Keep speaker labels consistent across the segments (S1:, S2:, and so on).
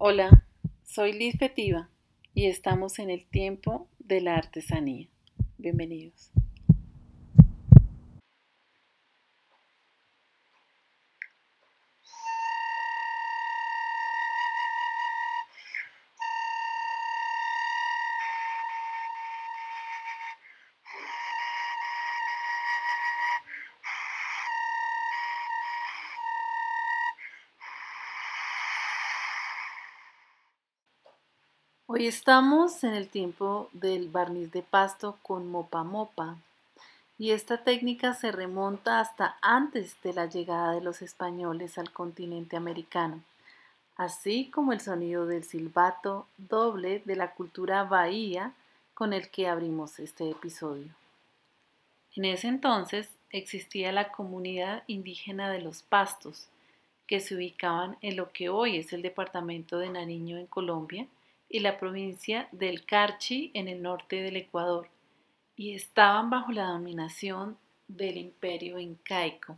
S1: Hola, soy Liz Fetiva y estamos en el tiempo de la artesanía. Bienvenidos. Hoy estamos en el tiempo del barniz de pasto con mopa mopa y esta técnica se remonta hasta antes de la llegada de los españoles al continente americano, así como el sonido del silbato doble de la cultura bahía con el que abrimos este episodio. En ese entonces existía la comunidad indígena de los pastos, que se ubicaban en lo que hoy es el departamento de Nariño en Colombia, y la provincia del Carchi en el norte del Ecuador y estaban bajo la dominación del imperio incaico.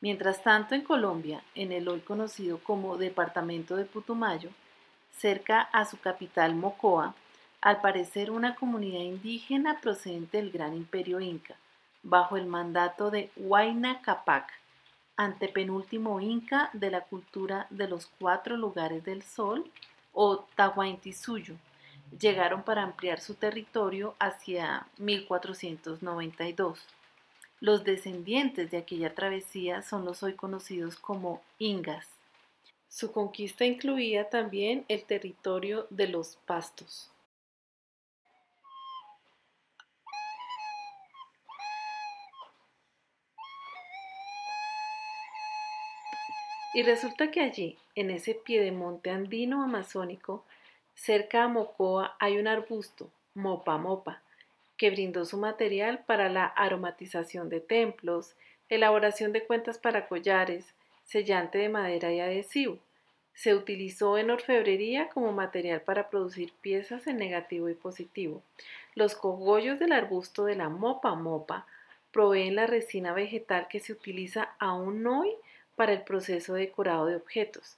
S1: Mientras tanto, en Colombia, en el hoy conocido como departamento de Putumayo, cerca a su capital Mocoa, al parecer una comunidad indígena procedente del gran imperio inca, bajo el mandato de Huayna Capac, antepenúltimo inca de la cultura de los cuatro lugares del sol o Tahuantinsuyo llegaron para ampliar su territorio hacia 1492. Los descendientes de aquella travesía son los hoy conocidos como ingas. Su conquista incluía también el territorio de los pastos. Y resulta que allí, en ese piedemonte andino amazónico, cerca a Mocoa hay un arbusto, mopa mopa, que brindó su material para la aromatización de templos, elaboración de cuentas para collares, sellante de madera y adhesivo. Se utilizó en orfebrería como material para producir piezas en negativo y positivo. Los cogollos del arbusto de la mopa mopa proveen la resina vegetal que se utiliza aún hoy para el proceso de decorado de objetos,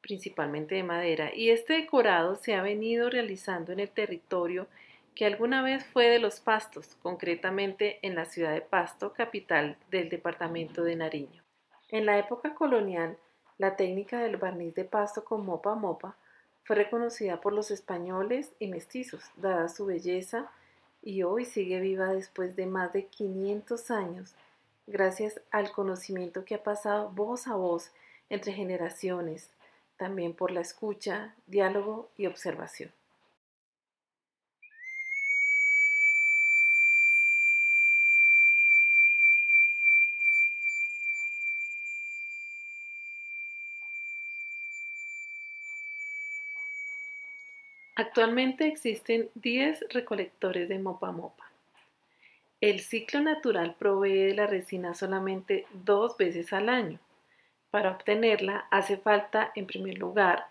S1: principalmente de madera, y este decorado se ha venido realizando en el territorio que alguna vez fue de los Pastos, concretamente en la ciudad de Pasto, capital del departamento de Nariño. En la época colonial, la técnica del barniz de pasto con mopa mopa fue reconocida por los españoles y mestizos, dada su belleza, y hoy sigue viva después de más de 500 años gracias al conocimiento que ha pasado voz a voz entre generaciones, también por la escucha, diálogo y observación. Actualmente existen 10 recolectores de mopa mopa. El ciclo natural provee de la resina solamente dos veces al año. Para obtenerla hace falta, en primer lugar,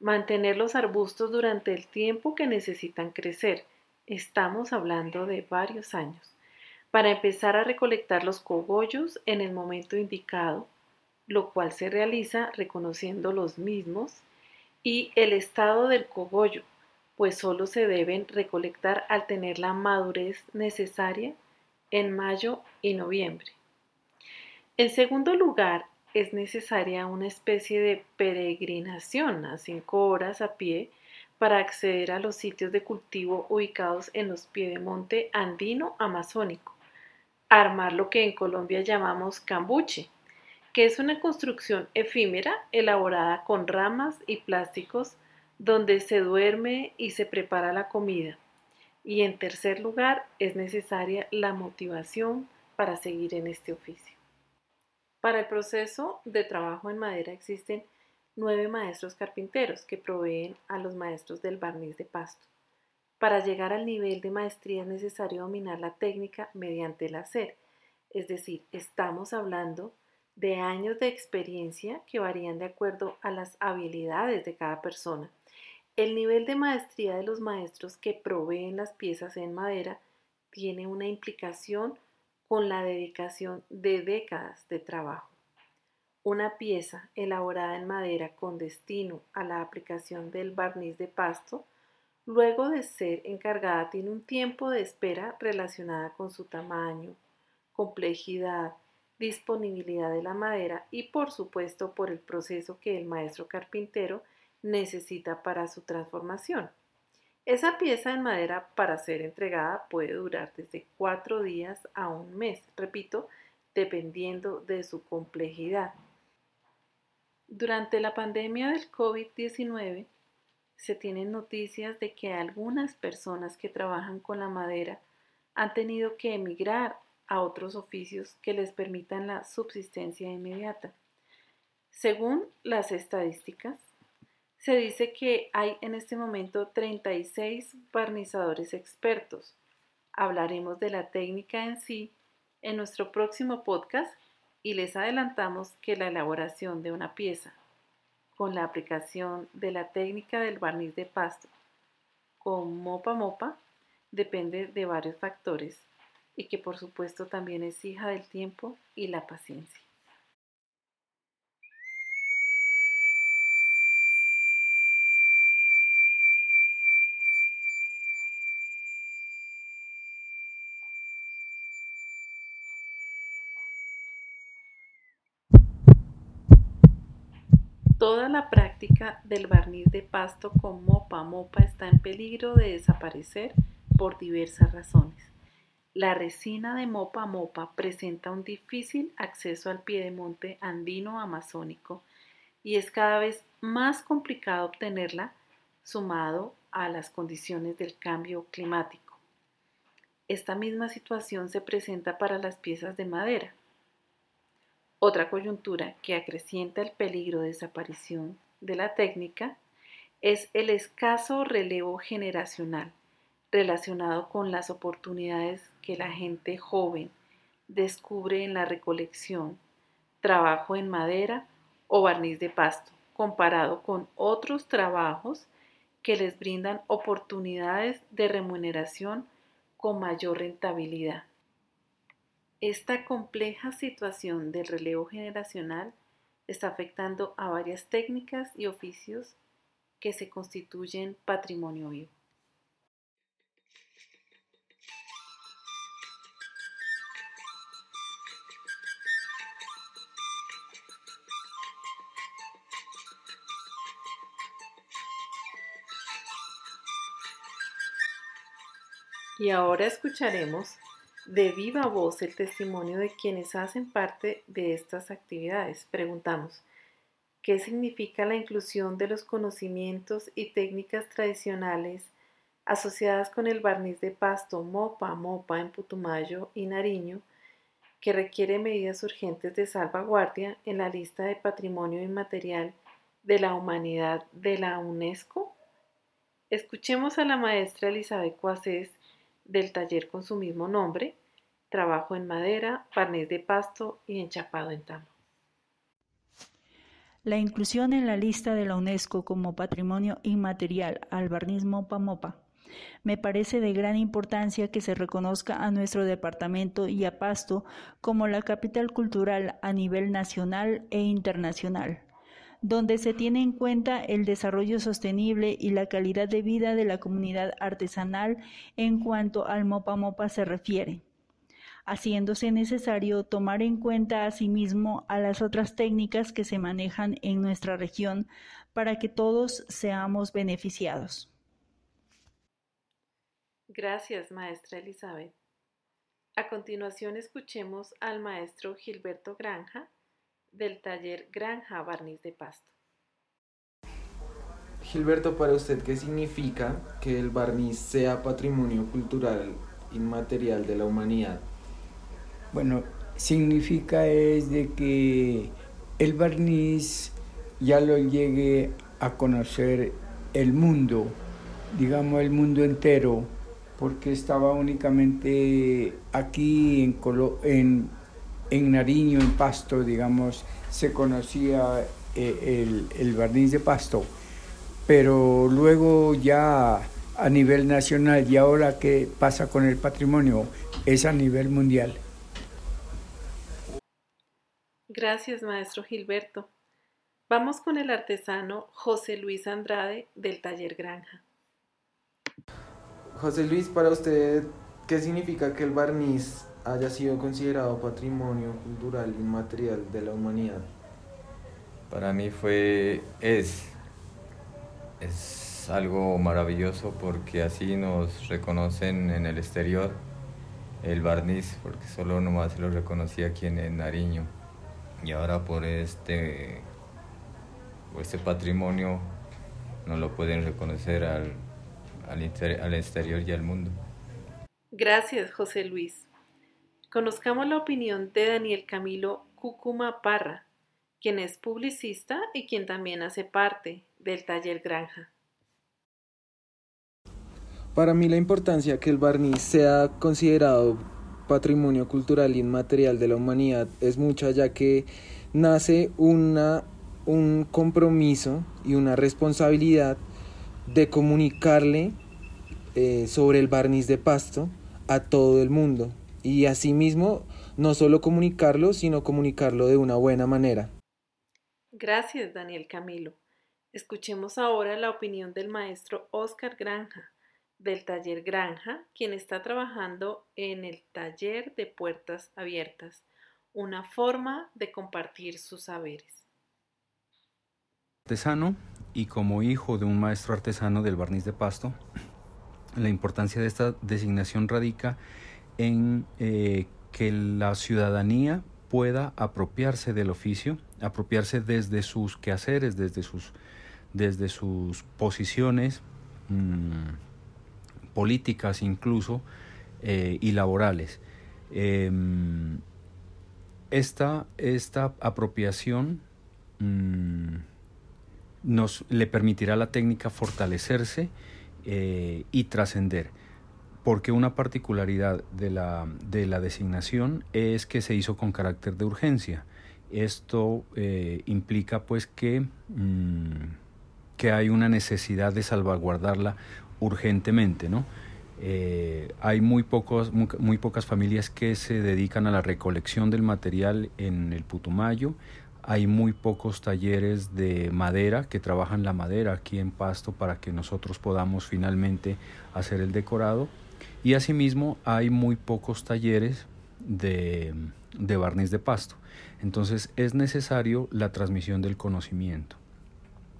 S1: mantener los arbustos durante el tiempo que necesitan crecer. Estamos hablando de varios años. Para empezar a recolectar los cogollos en el momento indicado, lo cual se realiza reconociendo los mismos, y el estado del cogollo, pues solo se deben recolectar al tener la madurez necesaria en mayo y noviembre. En segundo lugar, es necesaria una especie de peregrinación a cinco horas a pie para acceder a los sitios de cultivo ubicados en los piedemonte andino amazónico, armar lo que en Colombia llamamos cambuche, que es una construcción efímera elaborada con ramas y plásticos donde se duerme y se prepara la comida. Y en tercer lugar, es necesaria la motivación para seguir en este oficio. Para el proceso de trabajo en madera existen nueve maestros carpinteros que proveen a los maestros del barniz de pasto. Para llegar al nivel de maestría es necesario dominar la técnica mediante el hacer, es decir, estamos hablando de años de experiencia que varían de acuerdo a las habilidades de cada persona. El nivel de maestría de los maestros que proveen las piezas en madera tiene una implicación con la dedicación de décadas de trabajo. Una pieza elaborada en madera con destino a la aplicación del barniz de pasto, luego de ser encargada tiene un tiempo de espera relacionada con su tamaño, complejidad, disponibilidad de la madera y por supuesto por el proceso que el maestro carpintero necesita para su transformación. Esa pieza en madera para ser entregada puede durar desde cuatro días a un mes, repito, dependiendo de su complejidad. Durante la pandemia del COVID-19 se tienen noticias de que algunas personas que trabajan con la madera han tenido que emigrar a otros oficios que les permitan la subsistencia inmediata. Según las estadísticas, se dice que hay en este momento 36 barnizadores expertos. Hablaremos de la técnica en sí en nuestro próximo podcast y les adelantamos que la elaboración de una pieza con la aplicación de la técnica del barniz de pasto con mopa mopa depende de varios factores y que por supuesto también es hija del tiempo y la paciencia. Práctica del barniz de pasto con mopa mopa está en peligro de desaparecer por diversas razones. La resina de mopa mopa presenta un difícil acceso al piedemonte andino amazónico y es cada vez más complicado obtenerla sumado a las condiciones del cambio climático. Esta misma situación se presenta para las piezas de madera. Otra coyuntura que acrecienta el peligro de desaparición de la técnica es el escaso relevo generacional relacionado con las oportunidades que la gente joven descubre en la recolección, trabajo en madera o barniz de pasto, comparado con otros trabajos que les brindan oportunidades de remuneración con mayor rentabilidad. Esta compleja situación del relevo generacional está afectando a varias técnicas y oficios que se constituyen patrimonio vivo. Y ahora escucharemos de viva voz el testimonio de quienes hacen parte de estas actividades. Preguntamos, ¿qué significa la inclusión de los conocimientos y técnicas tradicionales asociadas con el barniz de pasto Mopa Mopa en Putumayo y Nariño, que requiere medidas urgentes de salvaguardia en la lista de patrimonio inmaterial de la humanidad de la UNESCO? Escuchemos a la maestra Elizabeth Cuasés del taller con su mismo nombre, trabajo en madera, barniz de pasto y enchapado en tamo.
S2: La inclusión en la lista de la UNESCO como patrimonio inmaterial al barniz Mopa Mopa me parece de gran importancia que se reconozca a nuestro departamento y a Pasto como la capital cultural a nivel nacional e internacional donde se tiene en cuenta el desarrollo sostenible y la calidad de vida de la comunidad artesanal en cuanto al Mopa Mopa se refiere, haciéndose necesario tomar en cuenta asimismo a las otras técnicas que se manejan en nuestra región para que todos seamos beneficiados.
S1: Gracias, maestra Elizabeth. A continuación escuchemos al maestro Gilberto Granja, del taller Granja Barniz de Pasto.
S3: Gilberto, para usted, ¿qué significa que el barniz sea patrimonio cultural inmaterial de la humanidad?
S4: Bueno, significa es de que el barniz ya lo llegue a conocer el mundo, digamos el mundo entero, porque estaba únicamente aquí en, en en Nariño, en Pasto, digamos, se conocía eh, el, barniz de Pasto, pero luego ya a nivel nacional y ahora qué pasa con el patrimonio es a nivel mundial.
S1: Gracias, maestro Gilberto. Vamos con el artesano José Luis Andrade del taller Granja.
S3: José Luis, para usted, ¿qué significa que el barniz haya sido considerado patrimonio cultural inmaterial de la humanidad?
S5: Para mí fue, es, es algo maravilloso porque así nos reconocen en el exterior el barniz, porque solo nomás se lo reconocía aquí en Nariño. Y ahora por este, por este patrimonio no lo pueden reconocer al, al, al exterior y al mundo.
S1: Gracias, José Luis. Conozcamos la opinión de Daniel Camilo Cucuma Parra, quien es publicista y quien también hace parte del taller Granja.
S3: Para mí la importancia que el barniz sea considerado patrimonio cultural inmaterial de la humanidad es mucha ya que nace una, un compromiso y una responsabilidad de comunicarle eh, sobre el barniz de pasto a todo el mundo y asimismo no solo comunicarlo, sino comunicarlo de una buena manera.
S1: Gracias, Daniel Camilo. Escuchemos ahora la opinión del maestro Oscar Granja, del taller Granja, quien está trabajando en el taller de puertas abiertas, una forma de compartir sus saberes.
S6: Artesano y como hijo de un maestro artesano del barniz de pasto, la importancia de esta designación radica en eh, que la ciudadanía pueda apropiarse del oficio, apropiarse desde sus quehaceres, desde sus, desde sus posiciones mm, políticas incluso eh, y laborales. Em, esta, esta, apropiación mm, nos le permitirá a la técnica fortalecerse eh, y trascender porque una particularidad de la, de la, designación es que se hizo con carácter de urgencia. Esto eh, implica pues que, mm, que hay una necesidad de salvaguardarla urgentemente, ¿no? Eh, hay muy, pocos, muy, pocas familias que se dedican a la recolección del material en el Putumayo. Hay muy pocos talleres de madera que trabajan la madera aquí en Pasto para que nosotros podamos finalmente hacer el decorado y asimismo hay muy pocos talleres de, de barniz de pasto. Entonces es necesario la transmisión del conocimiento.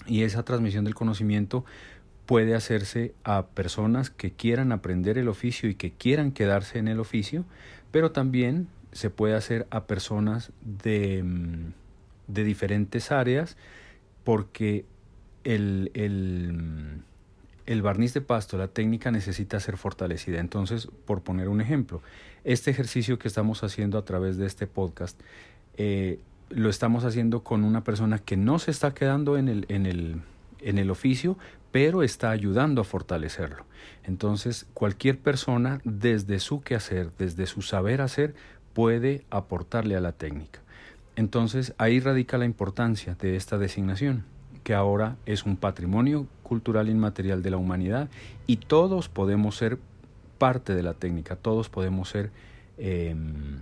S6: Y esa transmisión del conocimiento puede hacerse a personas que quieran aprender el oficio y que quieran quedarse en el oficio, pero también se puede hacer a personas de, de diferentes áreas porque el, el el barniz de pasto, la técnica necesita ser fortalecida. Entonces, por poner un ejemplo, este ejercicio que estamos haciendo a través de este podcast, eh, lo estamos haciendo con una persona que no se está quedando en el, en el, en el oficio, pero está ayudando a fortalecerlo. Entonces, cualquier persona, desde su quehacer, desde su saber hacer, puede aportarle a la técnica. Entonces, ahí radica la importancia de esta designación que ahora es un patrimonio cultural inmaterial de la humanidad y todos podemos ser parte de la técnica, todos podemos ser em,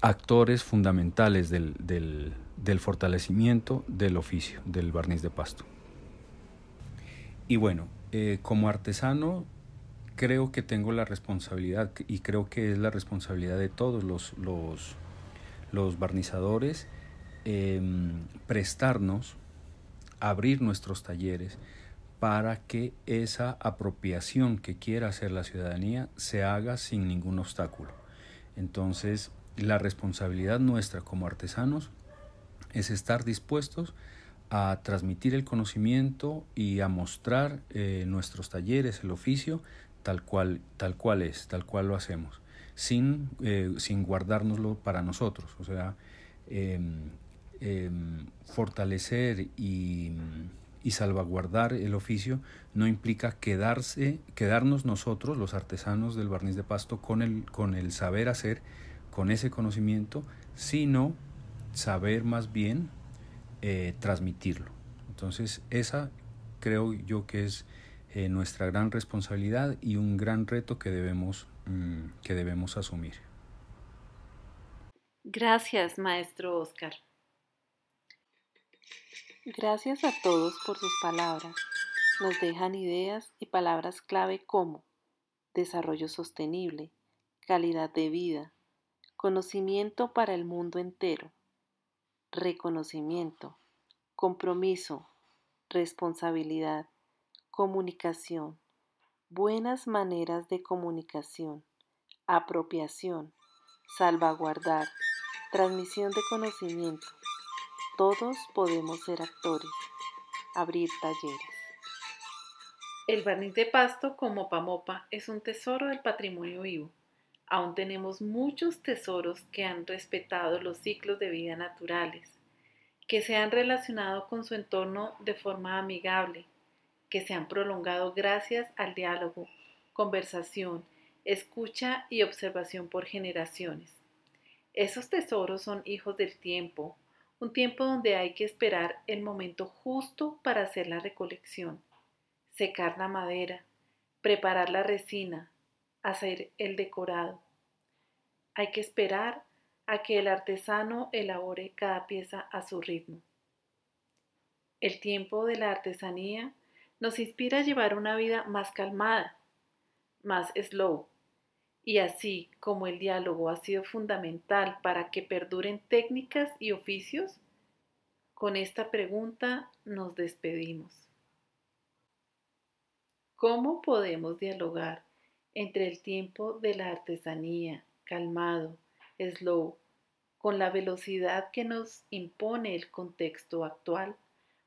S6: actores fundamentales del, del, fortalecimiento del oficio del barniz de pasto. Y bueno, eh, como artesano creo que tengo la responsabilidad y creo que es la responsabilidad de todos los, los, los barnizadores em, prestarnos abrir nuestros talleres para que esa apropiación que quiera hacer la ciudadanía se haga sin ningún obstáculo. Entonces, la responsabilidad nuestra como artesanos es estar dispuestos a transmitir el conocimiento y a mostrar eh, nuestros talleres, el oficio, tal cual, tal cual es, tal cual lo hacemos, sin, eh, sin guardárnoslo para nosotros. O sea, em, Em, fortalecer y, salvaguardar el oficio no implica quedarse, quedarnos nosotros, los artesanos del barniz de pasto, con el, con el saber hacer, con ese conocimiento, sino saber más bien eh, transmitirlo. Entonces, esa creo yo que es eh, nuestra gran responsabilidad y un gran reto que debemos, mm, que debemos asumir.
S1: Gracias, maestro Oscar. Gracias a todos por sus palabras. Nos dejan ideas y palabras clave como desarrollo sostenible, calidad de vida, conocimiento para el mundo entero, reconocimiento, compromiso, responsabilidad, comunicación, buenas maneras de comunicación, apropiación, salvaguardar, transmisión de conocimiento. Todos podemos ser actores, abrir talleres. El barniz de pasto como Pamopa es un tesoro del patrimonio vivo. Aún tenemos muchos tesoros que han respetado los ciclos de vida naturales, que se han relacionado con su entorno de forma amigable, que se han prolongado gracias al diálogo, conversación, escucha y observación por generaciones. Esos tesoros son hijos del tiempo, un tiempo donde hay que esperar el momento justo para hacer la recolección, secar la madera, preparar la resina, hacer el decorado. Hay que esperar a que el artesano elabore cada pieza a su ritmo. El tiempo de la artesanía nos inspira a llevar una vida más calmada, más slow. Y así como el diálogo ha sido fundamental para que perduren técnicas y oficios, con esta pregunta nos despedimos. ¿Cómo podemos dialogar entre el tiempo de la artesanía, calmado, slow, con la velocidad que nos impone el contexto actual?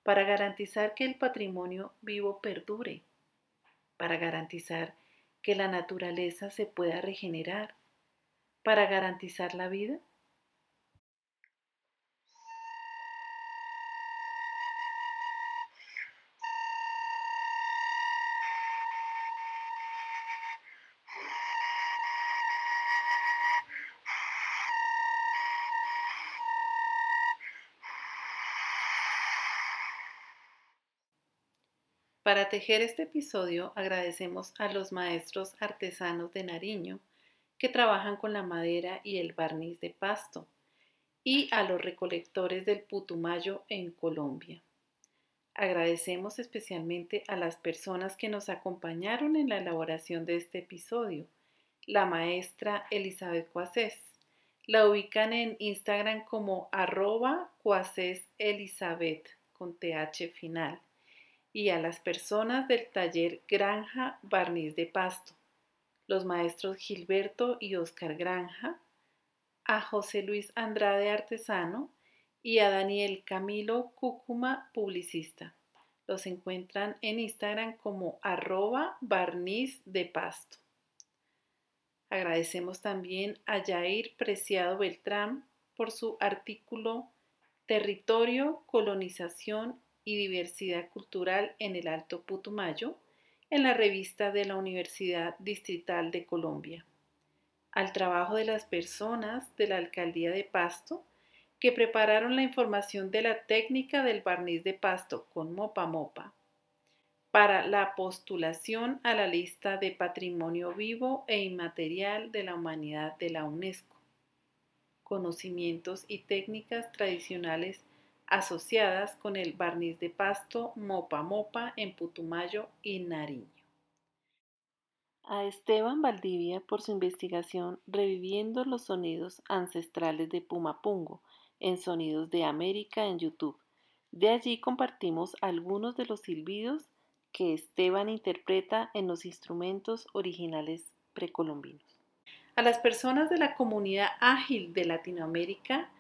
S1: para garantizar que el patrimonio vivo perdure, para garantizar que la naturaleza se pueda regenerar, para garantizar la vida? Para tejer este episodio agradecemos a los maestros artesanos de Nariño que trabajan con la madera y el barniz de pasto y a los recolectores del Putumayo en Colombia. Agradecemos especialmente a las personas que nos acompañaron en la elaboración de este episodio. La maestra Elizabeth Cuasés. La ubican en Instagram como arroba Elizabeth con TH final y a las personas del taller Granja Barniz de Pasto, los maestros Gilberto y Oscar Granja, a José Luis Andrade Artesano y a Daniel Camilo Cúcuma Publicista. Los encuentran en Instagram como arroba barniz de pasto. Agradecemos también a Jair Preciado Beltrán por su artículo Territorio, Colonización y Diversidad Cultural en el Alto Putumayo en la revista de la Universidad Distrital de Colombia, al trabajo de las personas de la Alcaldía de Pasto que prepararon la información de la técnica del barniz de pasto con mopa mopa para la postulación a la lista de Patrimonio Vivo e Inmaterial de la Humanidad de la UNESCO. Conocimientos y técnicas tradicionales asociadas con el barniz de pasto Mopa Mopa en Putumayo y Nariño. A Esteban Valdivia por su investigación Reviviendo los sonidos ancestrales de Pumapungo en Sonidos de América en YouTube. De allí compartimos algunos de los silbidos que Esteban interpreta en los instrumentos originales precolombinos. A las personas de la comunidad ágil de Latinoamérica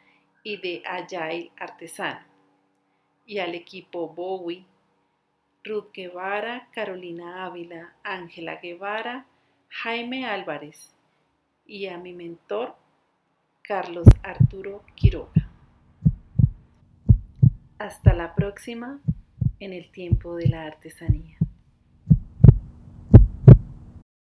S1: y de Agile Artesano. Y al equipo Bowie, Ruth Guevara, Carolina Ávila, Ángela Guevara, Jaime Álvarez y a mi mentor, Carlos Arturo Quiroga. Hasta la próxima en el tiempo de la artesanía.